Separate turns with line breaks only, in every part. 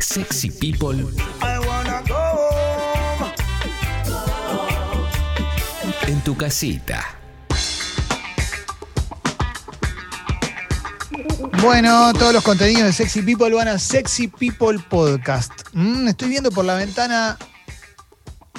Sexy People en tu casita.
Bueno, todos los contenidos de Sexy People van a Sexy People Podcast. Mm, estoy viendo por la ventana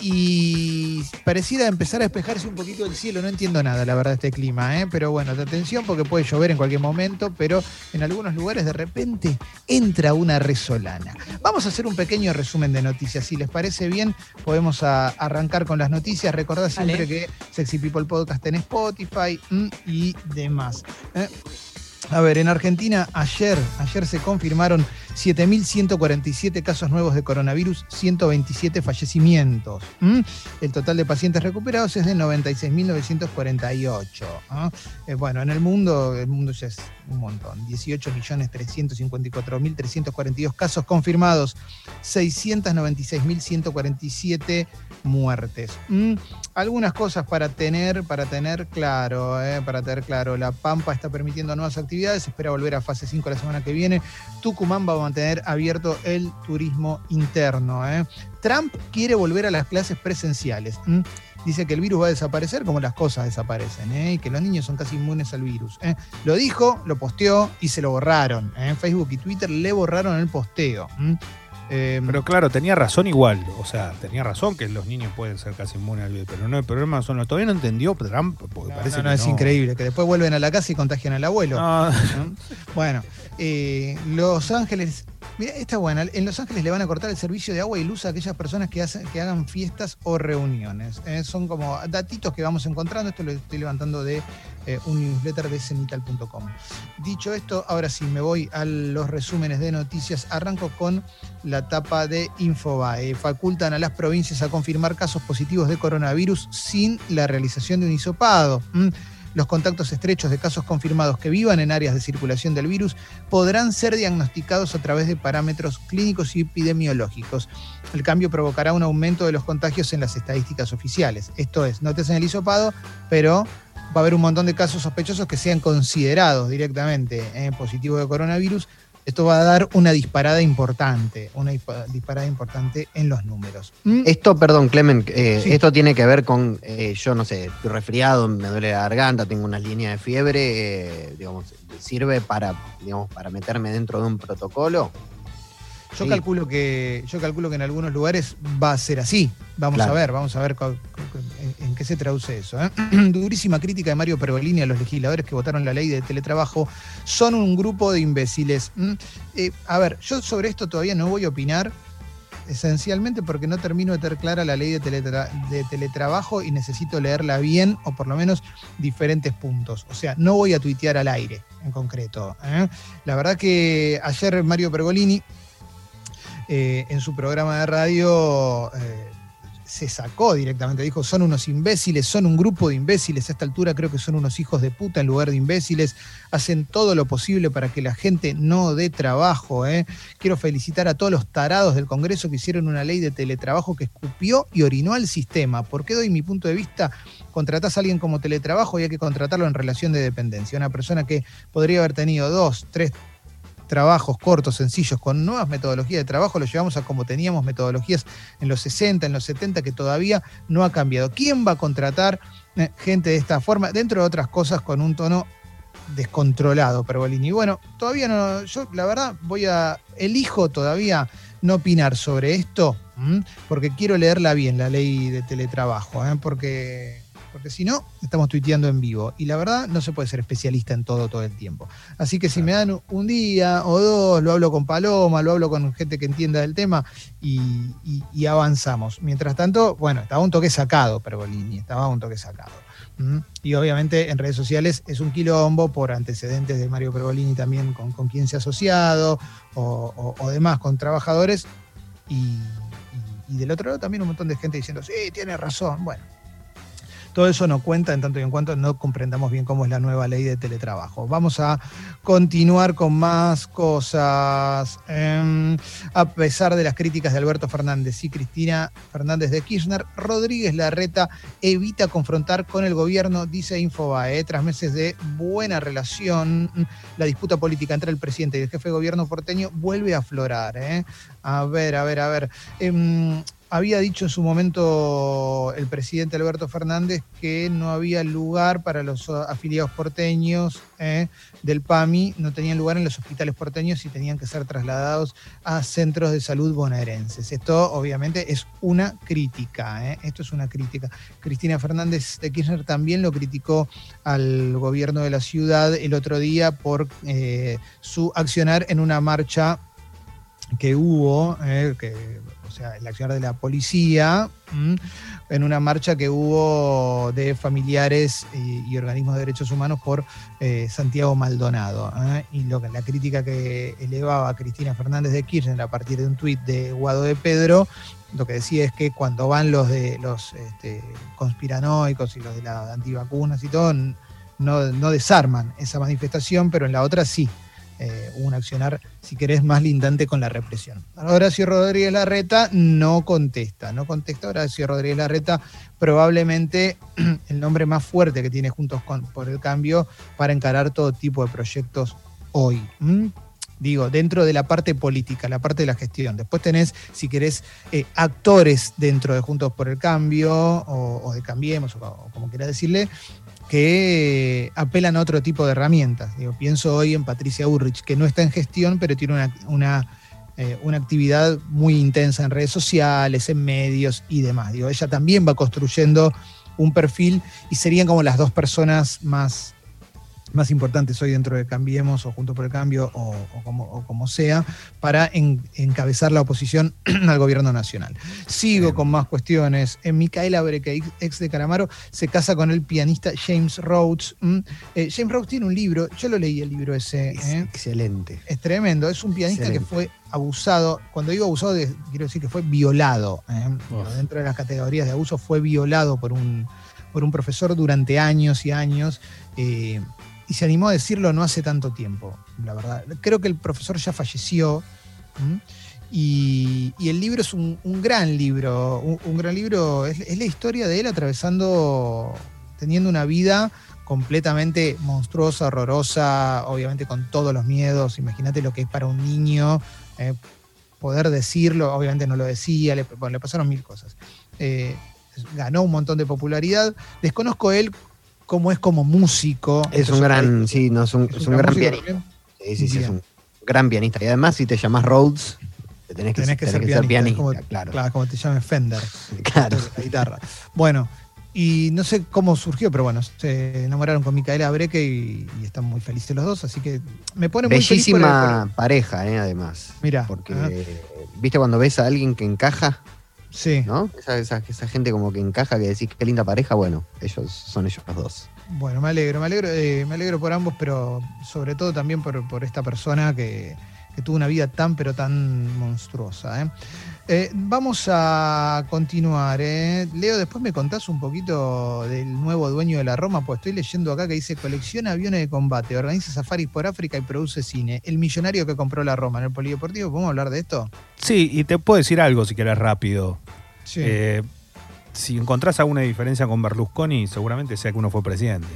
y pareciera empezar a despejarse un poquito el cielo. No entiendo nada, la verdad, este clima, ¿eh? pero bueno, atención porque puede llover en cualquier momento, pero en algunos lugares de repente entra una resolana. Vamos a hacer un pequeño resumen de noticias. Si les parece bien, podemos arrancar con las noticias. Recordad siempre
Dale.
que Sexy People Podcast en Spotify mm, y demás. ¿eh? A ver, en Argentina ayer, ayer se confirmaron 7.147 casos nuevos de coronavirus, 127 fallecimientos. El total de pacientes recuperados es de 96.948. ¿ah? Eh, bueno, en el mundo, el mundo ya es un montón. 18.354.342 casos confirmados, 696.147 muertes. ¿m? Algunas cosas para tener, para tener claro, ¿eh? para tener claro. La Pampa está permitiendo nuevas actividades, espera volver a fase 5 la semana que viene. Tucumán va a mantener abierto el turismo interno. ¿eh? Trump quiere volver a las clases presenciales. ¿m? Dice que el virus va a desaparecer como las cosas desaparecen, ¿eh? y que los niños son casi inmunes al virus. Lo dijo, lo posteó y se lo borraron. ¿eh? Facebook y Twitter le borraron el posteo. ¿M? Eh,
Pero claro, tenía razón igual. O sea, tenía razón que los niños pueden ser casi inmunes al virus. Pero no, el problema son los. Todavía no entendió Trump, porque
no,
parece
no, no,
que
es increíble, que después vuelven a la casa y contagian al abuelo.
No,
¿no? Bueno, eh, Los Ángeles, mira, esta es buena. En Los Ángeles le van a cortar el servicio de agua y luz a aquellas personas que, hacen, que hagan fiestas o reuniones. Eh, son como datitos que vamos encontrando. Esto lo estoy levantando de eh, un newsletter de cenital.com. Dicho esto, ahora sí me voy a los resúmenes de noticias. Arranco con la tapa de Infobae. Facultan a las provincias a confirmar casos positivos de coronavirus sin la realización de un hisopado. ¿m? Los contactos estrechos de casos confirmados que vivan en áreas de circulación del virus podrán ser diagnosticados a través de parámetros clínicos y epidemiológicos. El cambio provocará un aumento de los contagios en las estadísticas oficiales. Esto es, no te hacen el hisopado, pero va a haber un montón de casos sospechosos que sean considerados directamente eh, positivos de coronavirus. Esto va a dar una disparada importante, una dispa- disparada importante en los números. ¿Mm?
Esto, perdón, Clemen, eh,
Sí.
esto tiene que ver con, eh, yo no sé, estoy resfriado, me duele la garganta, tengo unas líneas de fiebre, eh, digamos, ¿sirve para, digamos, para meterme dentro de un protocolo?
Yo
Sí.
calculo que yo calculo que en algunos lugares va a ser así. Vamos
Claro.
a ver, vamos a ver co- en, qué se traduce eso. ¿eh? Durísima crítica de Mario Pergolini a los legisladores que votaron la ley de teletrabajo. Son un grupo de imbéciles. ¿m? Eh, a ver, yo sobre esto todavía no voy a opinar. Esencialmente porque no termino de tener clara la ley de, teletra- de teletrabajo y necesito leerla bien o por lo menos diferentes puntos. O sea, no voy a tuitear al aire en concreto. ¿eh? La verdad que ayer Mario Pergolini en su programa de radio se sacó directamente, dijo, son unos imbéciles, son un grupo de imbéciles, a esta altura creo que son unos hijos de puta en lugar de imbéciles, hacen todo lo posible para que la gente no dé trabajo. ¿eh? Quiero felicitar a todos los tarados del Congreso que hicieron una ley de teletrabajo que escupió y orinó al sistema. ¿Por qué doy mi punto de vista? Contratás a alguien como teletrabajo y hay que contratarlo en relación de dependencia. Una persona que podría haber tenido dos, tres trabajos cortos, sencillos, con nuevas metodologías de trabajo, lo llevamos a como teníamos metodologías en los 60, en los 70, que todavía no ha cambiado. ¿Quién va a contratar eh, gente de esta forma? Dentro de otras cosas, con un tono descontrolado, Pergolini. Bueno, todavía no, yo la verdad voy a, elijo todavía no opinar sobre esto, porque quiero leerla bien, la ley de teletrabajo, ¿eh? porque, porque si no, estamos tuiteando en vivo. Y la verdad, no se puede ser especialista en todo todo el tiempo. Así que si me dan un día o dos, lo hablo con Paloma, lo hablo con gente que entienda del tema y, y- y avanzamos. Mientras tanto, bueno, estaba un toque sacado, Pergolini, estaba un toque sacado. ¿Mm? Y obviamente en redes sociales es un quilombo por antecedentes de Mario Pergolini también con, con quien se ha asociado o, o- o demás con trabajadores. Y, y- y del otro lado también un montón de gente diciendo, sí, tiene razón. Bueno, todo eso no cuenta en tanto y en cuanto no comprendamos bien cómo es la nueva ley de teletrabajo. Vamos a continuar con más cosas. Em, a pesar de las críticas de Alberto Fernández y Cristina Fernández de Kirchner, Rodríguez Larreta evita confrontar con el gobierno, dice Infobae. Tras meses de buena relación, la disputa política entre el presidente y el jefe de gobierno porteño vuelve a aflorar. ¿eh? A ver, a ver, a ver. Em, había dicho en su momento el presidente Alberto Fernández que no había lugar para los afiliados porteños ¿eh? del PAMI, no tenían lugar en los hospitales porteños y tenían que ser trasladados a centros de salud bonaerenses. Esto obviamente es una crítica, ¿eh? esto es una crítica. Cristina Fernández de Kirchner también lo criticó al gobierno de la ciudad el otro día por eh, su accionar en una marcha que hubo, que o sea, el accionar de la policía, en una marcha que hubo de familiares y, organismos de derechos humanos por eh, Santiago Maldonado. ¿eh? Y lo que, la crítica que elevaba Cristina Fernández de Kirchner a partir de un tuit de Guado de Pedro, lo que decía es que cuando van los de los este, conspiranoicos y los de las antivacunas y todo, no, no desarman esa manifestación, pero en la otra sí. Eh, un accionar, si querés, más lindante con la represión. Horacio Rodríguez Larreta no contesta, no contesta Horacio Rodríguez Larreta, probablemente el nombre más fuerte que tiene Juntos por el Cambio para encarar todo tipo de proyectos hoy. Digo, dentro de la parte política, la parte de la gestión. Después tenés, si querés, eh, actores dentro de Juntos por el Cambio o, de Cambiemos, o, o como quieras decirle, que apelan a otro tipo de herramientas. Digo, pienso hoy en Patricia Urrich, que no está en gestión, pero tiene una, una, eh, una, actividad muy intensa en redes sociales, en medios y demás. Digo, ella también va construyendo un perfil y serían como las dos personas más más importantes hoy dentro de Cambiemos o Junto por el Cambio o, como, sea, para encabezar la oposición al gobierno nacional. Sigo con más cuestiones. En Micaela Breque, ex de Caramaro, se casa con el pianista James Rhodes. Eh, James Rhodes tiene un libro, yo lo leí el libro ese. ¿eh?
Excelente.
Es tremendo, es un pianista que fue abusado, cuando digo abusado, quiero decir que fue violado. ¿eh? Dentro de las categorías de abuso fue violado por un, por un profesor durante años y años y se animó a decirlo no hace tanto tiempo, la verdad. Creo que el profesor ya falleció. Y, el libro es un, gran libro, un, gran libro, es, la historia de él atravesando, teniendo una vida completamente monstruosa, horrorosa, obviamente con todos los miedos, imagínate lo que es para un niño eh, poder decirlo, obviamente no lo decía, le, le pasaron mil cosas. Eh, ganó un montón de popularidad, desconozco él cómo es como músico.
Es un gran, sí, no, es un, gran pianista. Sí, sí, sí, es un gran pianista. Y además, si te llamas Rhodes, te tenés que, ser, pianista, claro.
claro. como te llames Fender. Claro. La guitarra. Bueno, y no sé cómo surgió, pero bueno, se enamoraron con Micaela Breque y, están muy felices los dos, así que me pone muy
Bellísima pareja, eh, además.
Mira.
Porque, ¿viste cuando ves a alguien que encaja?
Sí.
¿No? Esa, gente como que encaja, que decís qué linda pareja, bueno, ellos son ellos los dos.
Bueno, me alegro, me alegro, eh, me alegro por ambos, pero sobre todo también por, esta persona que, tuvo una vida tan pero tan monstruosa. ¿eh? Eh, vamos a continuar. ¿eh? Leo, después me contás un poquito del nuevo dueño de la Roma, pues estoy leyendo acá que dice colecciona aviones de combate, organiza safaris por África y produce cine. El millonario que compró la Roma en el Polideportivo, ¿podemos hablar de esto?
Sí, y te puedo decir algo si querés rápido. Eh, si encontrás alguna diferencia con Berlusconi, seguramente sea que uno fue presidente.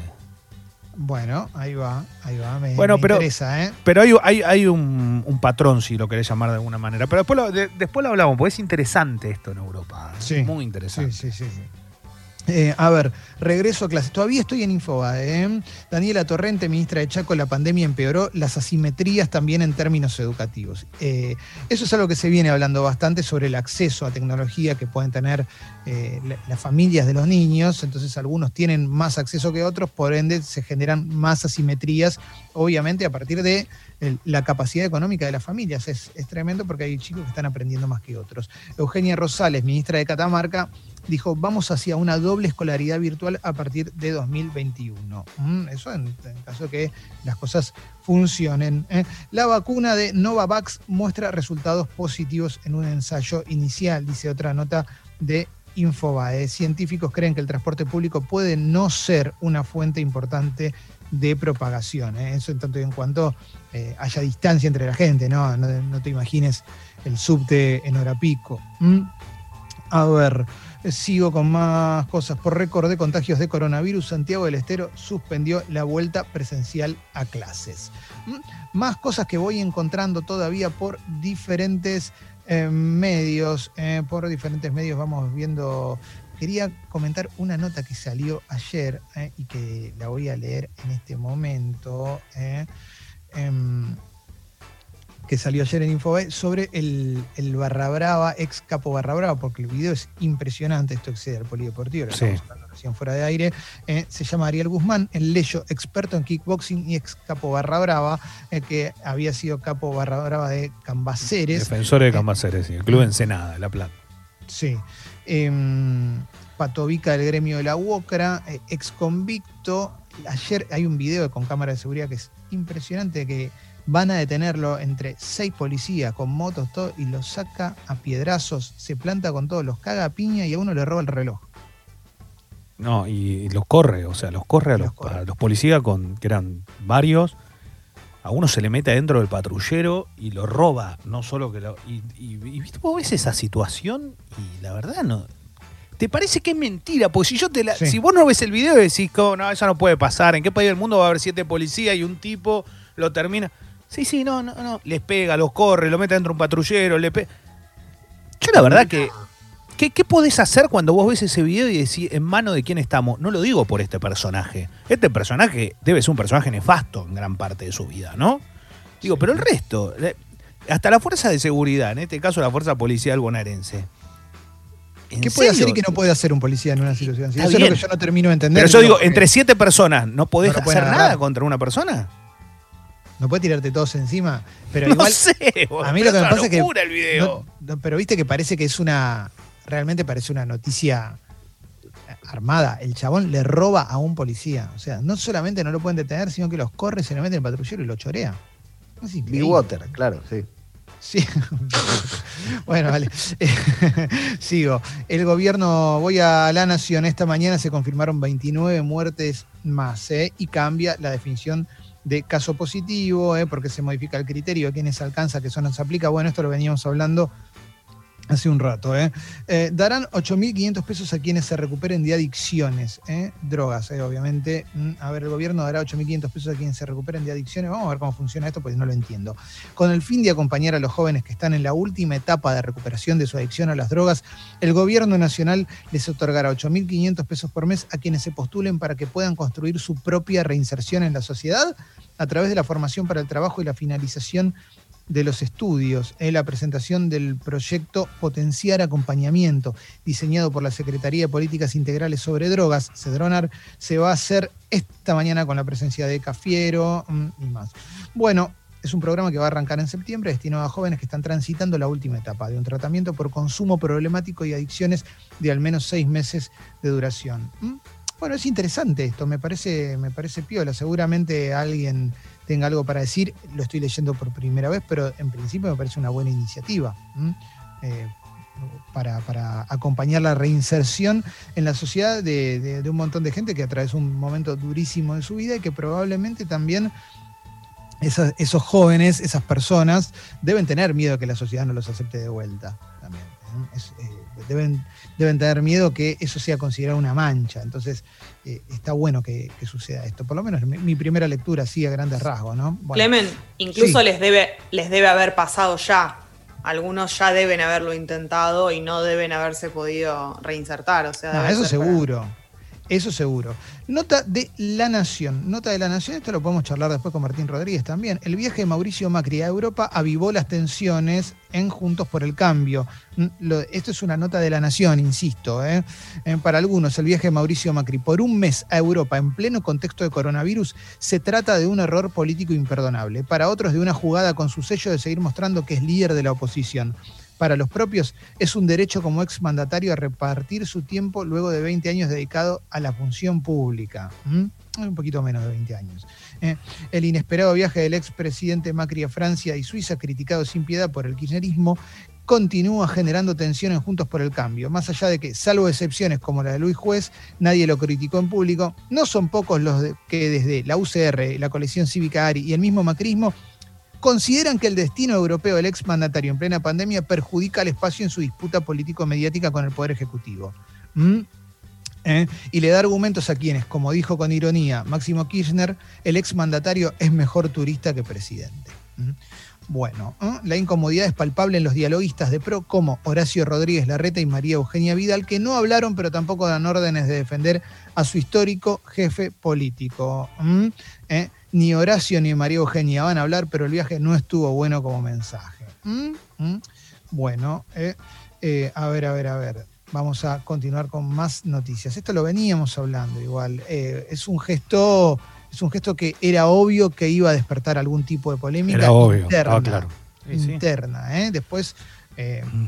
Bueno, ahí va, ahí va, me,
bueno, pero,
interesa, ¿eh?
Pero hay, hay, un, patrón, si lo querés llamar de alguna manera. Pero después lo, después lo hablamos, porque es interesante esto en Europa. Sí. Muy interesante.
Sí, sí, sí. Eh, a ver, regreso a clases. Todavía estoy en Infobae. ¿eh? Daniela Torrente, ministra de Chaco, la pandemia empeoró las asimetrías también en términos educativos. Eh, eso es algo que se viene hablando bastante sobre el acceso a tecnología que pueden tener las familias de los niños. Entonces, algunos tienen más acceso que otros, por ende, se generan más asimetrías, obviamente, a partir de la capacidad económica de las familias. Es, es tremendo porque hay chicos que están aprendiendo más que otros. Eugenia Rosales, ministra de Catamarca, dijo, vamos hacia una doble escolaridad virtual a partir de 2021. Mm, eso en, caso de que las cosas funcionen. ¿eh? La vacuna de Novavax muestra resultados positivos en un ensayo inicial, dice otra nota de Infobae. Científicos creen que el transporte público puede no ser una fuente importante de propagación. ¿eh? Eso en tanto y en cuanto eh, haya distancia entre la gente, ¿no? No, te imagines el subte en hora pico. A ver, sigo con más cosas. Por récord de contagios de coronavirus, Santiago del Estero suspendió la vuelta presencial a clases. Más cosas que voy encontrando todavía por diferentes eh, medios. por diferentes medios vamos viendo quería comentar una nota que salió ayer eh, y que la voy a leer en este momento, eh, em, que salió ayer en Infobae, sobre el, el, Barra Brava, ex capo Barra Brava, porque el video es impresionante, esto excede al polideportivo, lo estamos hablando recién fuera de aire, eh, se llama Ariel Guzmán, el leyo experto en kickboxing y ex capo Barra Brava, que había sido capo Barra Brava de Cambaceres.
Defensor de Cambaceres, sí, el club Ensenada, La Plata.
Sí. Eh, Patovica del gremio de la UOCRA, eh, ex convicto. Ayer hay un video con cámara de seguridad que es impresionante, que van a detenerlo entre seis policías con motos, todo, y lo saca a piedrazos, se planta con todos, los caga a piña y a uno le roba el reloj.
No, y los corre, o sea, los corre a los, policías, con, que eran varios. A uno se le mete adentro del patrullero y lo roba, no solo que lo. Y, y, y vos ves esa situación y la verdad no, ¿Te parece que es mentira? Porque si yo te la, si vos no ves el video y decís, oh, no, eso no puede pasar, ¿en qué país del mundo va a haber siete policías y un tipo lo termina? Sí, sí, no, no, no. Les pega, los corre, lo mete dentro de un patrullero, le pega. Yo la verdad que. ¿qué, ¿Qué podés hacer cuando vos ves ese video y decís en mano de quién estamos? No lo digo por este personaje. Este personaje debe ser un personaje nefasto en gran parte de su vida, ¿no? Digo, pero el resto, hasta la fuerza de seguridad, en este caso la fuerza policial bonaerense
¿Qué puede hacer y qué no puede hacer un policía en una situación así? Eso es lo que yo no termino de entender.
Pero yo digo, entre siete personas, ¿no podés hacer nada contra una persona?
No puede tirarte todos encima. Pero
no
igual.
Sé,
a mí lo que me pasa es que.
el video.
pero viste que parece que es una. Realmente parece una noticia armada. El chabón le roba a un policía. O sea, no solamente no lo pueden detener, sino que los corre, se le mete en el patrullero y lo chorea.
Big Water, claro, sí.
Sí. bueno, vale. Sigo. El gobierno, voy a la Nación, esta mañana se confirmaron 29 muertes más ¿eh? y cambia la definición de caso positivo, ¿eh? porque se modifica el criterio de quienes alcanza, que eso nos aplica. Bueno, esto lo veníamos hablando Hace un rato, ¿eh? eh darán 8.500 pesos a quienes se recuperen de adicciones, ¿eh? drogas, ¿eh? obviamente. Mm, a ver, el gobierno dará 8.500 pesos a quienes se recuperen de adicciones. Vamos a ver cómo funciona esto, pues no lo entiendo. Con el fin de acompañar a los jóvenes que están en la última etapa de recuperación de su adicción a las drogas, el gobierno nacional les otorgará 8.500 pesos por mes a quienes se postulen para que puedan construir su propia reinserción en la sociedad a través de la formación para el trabajo y la finalización de los estudios en la presentación del proyecto Potenciar Acompañamiento, diseñado por la Secretaría de Políticas Integrales sobre Drogas, CEDRONAR, se va a hacer esta mañana con la presencia de Cafiero mm, y más. Bueno, es un programa que va a arrancar en septiembre, destinado a jóvenes que están transitando la última etapa de un tratamiento por consumo problemático y adicciones de al menos seis meses de duración. ¿Mm? Bueno, es interesante esto, me parece, me parece piola. Seguramente alguien tenga algo para decir, lo estoy leyendo por primera vez, pero en principio me parece una buena iniciativa. Eh, para, acompañar la reinserción en la sociedad de, un montón de gente que atravesó un momento durísimo de su vida y que probablemente también esos jóvenes, esas personas, deben tener miedo a que la sociedad no los acepte de vuelta. También. ¿Eh? deben, deben tener miedo que eso sea considerado una mancha. Entonces, eh, está bueno que, suceda esto. Por lo menos mi, primera lectura, sí, a grandes rasgos, ¿no?
Clemen, incluso les, debe, les debe haber pasado ya. Algunos ya deben haberlo intentado y no deben haberse podido reinsertar. O sea,
eso seguro. Eso seguro. Nota de La Nación. Nota de La Nación, esto lo podemos charlar después con Martín Rodríguez también. El viaje de Mauricio Macri a Europa avivó las tensiones en Juntos por el Cambio. Esto es una nota de La Nación, insisto. Eh, para algunos, el viaje de Mauricio Macri por un mes a Europa en pleno contexto de coronavirus se trata de un error político imperdonable. Para otros, de una jugada con su sello de seguir mostrando que es líder de la oposición para los propios, es un derecho como exmandatario a repartir su tiempo luego de 20 años dedicado a la función pública. Un poquito menos de 20 años. ¿eh? El inesperado viaje del expresidente Macri a Francia y Suiza, criticado sin piedad por el kirchnerismo, continúa generando tensiones Juntos por el Cambio. Más allá de que, salvo excepciones como la de Luis Juez, nadie lo criticó en público, no son pocos los que desde la UCR, la coalición cívica ARI y el mismo macrismo consideran que el destino europeo del exmandatario en plena pandemia perjudica al espacio en su disputa político-mediática con el Poder Ejecutivo. ¿Mm? ¿Eh? Y le da argumentos a quienes, como dijo con ironía Máximo Kirchner, el exmandatario es mejor turista que presidente. ¿Mm? Bueno, ¿eh? la incomodidad es palpable en los dialoguistas de PRO como Horacio Rodríguez Larreta y María Eugenia Vidal, que no hablaron pero tampoco dan órdenes de defender a su histórico jefe político. ¿Mm? ¿Eh? Ni Horacio ni María Eugenia van a hablar, pero el viaje no estuvo bueno como mensaje. Bueno, a ver, a ver, a ver vamos a continuar con más noticias. Esto lo veníamos hablando igual. Eh, es un gesto, es un gesto que era obvio que iba a despertar algún tipo de polémica
era obvio,
interna.
claro.
interna, ¿eh? Después, eh, mm.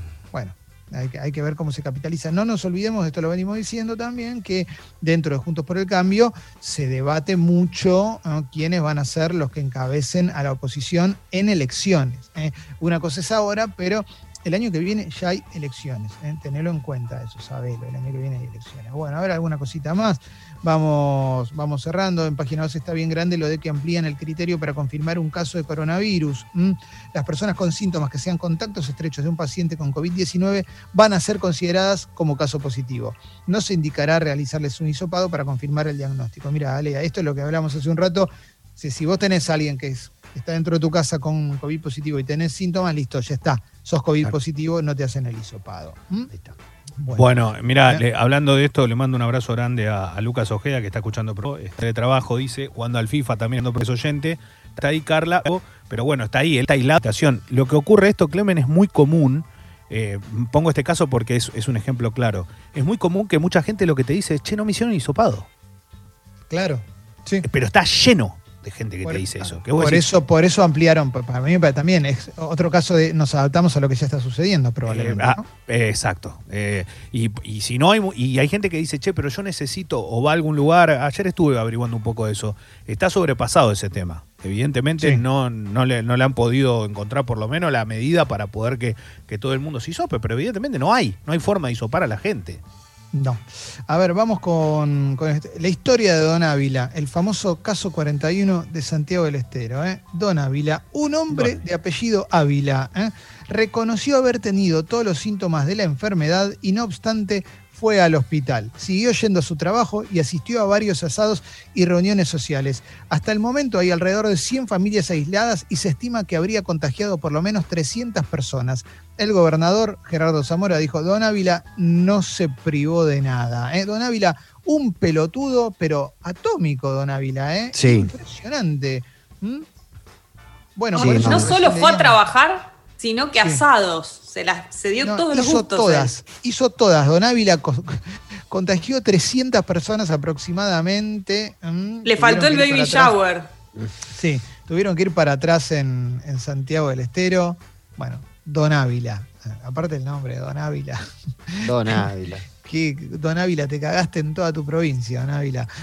Hay que, hay que, ver cómo se capitaliza. No nos olvidemos, esto lo venimos diciendo también, que dentro de Juntos por el Cambio se debate mucho quiénes van a ser los que encabecen a la oposición en elecciones. Una cosa es ahora, pero el año que viene ya hay elecciones, ¿eh? en cuenta eso, sabelo, el año que viene hay elecciones. Bueno, a ver alguna cosita más. Vamos, vamos cerrando. En página 2 está bien grande lo de que amplían el criterio para confirmar un caso de coronavirus. Las personas con síntomas que sean contactos estrechos de un paciente con COVID-19 van a ser consideradas como caso positivo. No se indicará realizarles un hisopado para confirmar el diagnóstico. Mira, Alea, esto es lo que hablamos hace un rato. Si, vos tenés a alguien que es está dentro de tu casa con COVID positivo y tenés síntomas, listo, ya está. Sos COVID positivo, no te hacen el hisopado. ¿Mm?
Bueno, mira, ¿Eh? hablando de esto, le mando un abrazo grande a, Lucas Ojeda, que está escuchando este de trabajo, dice, jugando al FIFA también, ando preso oyente. Está ahí Carla, pero bueno, está ahí, él está aislado. Lo que ocurre esto, Clemen, es muy común. Eh, pongo este caso porque es, es, un ejemplo claro. Es muy común que mucha gente lo que te dice es, che, no me hicieron hisopado.
Claro.
Sí. Pero está lleno de gente que te dice eso.
por, eso por eso ampliaron, para mí también es otro caso de nos adaptamos a lo que ya está sucediendo probablemente.
Eh, ah, exacto. Eh, y, si no hay, y hay gente que dice, che, pero yo necesito o va a algún lugar, ayer estuve averiguando un poco de eso, está sobrepasado ese tema. Evidentemente no, no, le, no le han podido encontrar por lo menos la medida para poder que, que todo el mundo se hisope, pero evidentemente no hay, no hay forma de hisopar a la gente.
No. A ver, vamos con, este, la historia de Don Ávila, el famoso caso 41 de Santiago del Estero. ¿eh? Don Ávila, un hombre de apellido Ávila, ¿eh? reconoció haber tenido todos los síntomas de la enfermedad y no obstante fue al hospital, siguió yendo a su trabajo y asistió a varios asados y reuniones sociales. Hasta el momento hay alrededor de 100 familias aisladas y se estima que habría contagiado por lo menos 300 personas. El gobernador Gerardo Zamora dijo, Don Ávila no se privó de nada. ¿eh? Don Ávila, un pelotudo, pero atómico, Don Ávila. ¿eh?
Sí.
Impresionante. ¿Mm?
Bueno, no, solo fue a trabajar, sino que asados. Se, las, se dio todos los gustos.
Todas, hizo todas. Don Ávila contagió 300 personas aproximadamente.
Mm, Le faltó el baby shower.
Sí, tuvieron que ir para atrás en, Santiago del Estero. Bueno, Don Ávila. Aparte el nombre, Don Ávila.
Don Ávila.
Don Ávila, te cagaste en toda tu provincia, Don Ávila.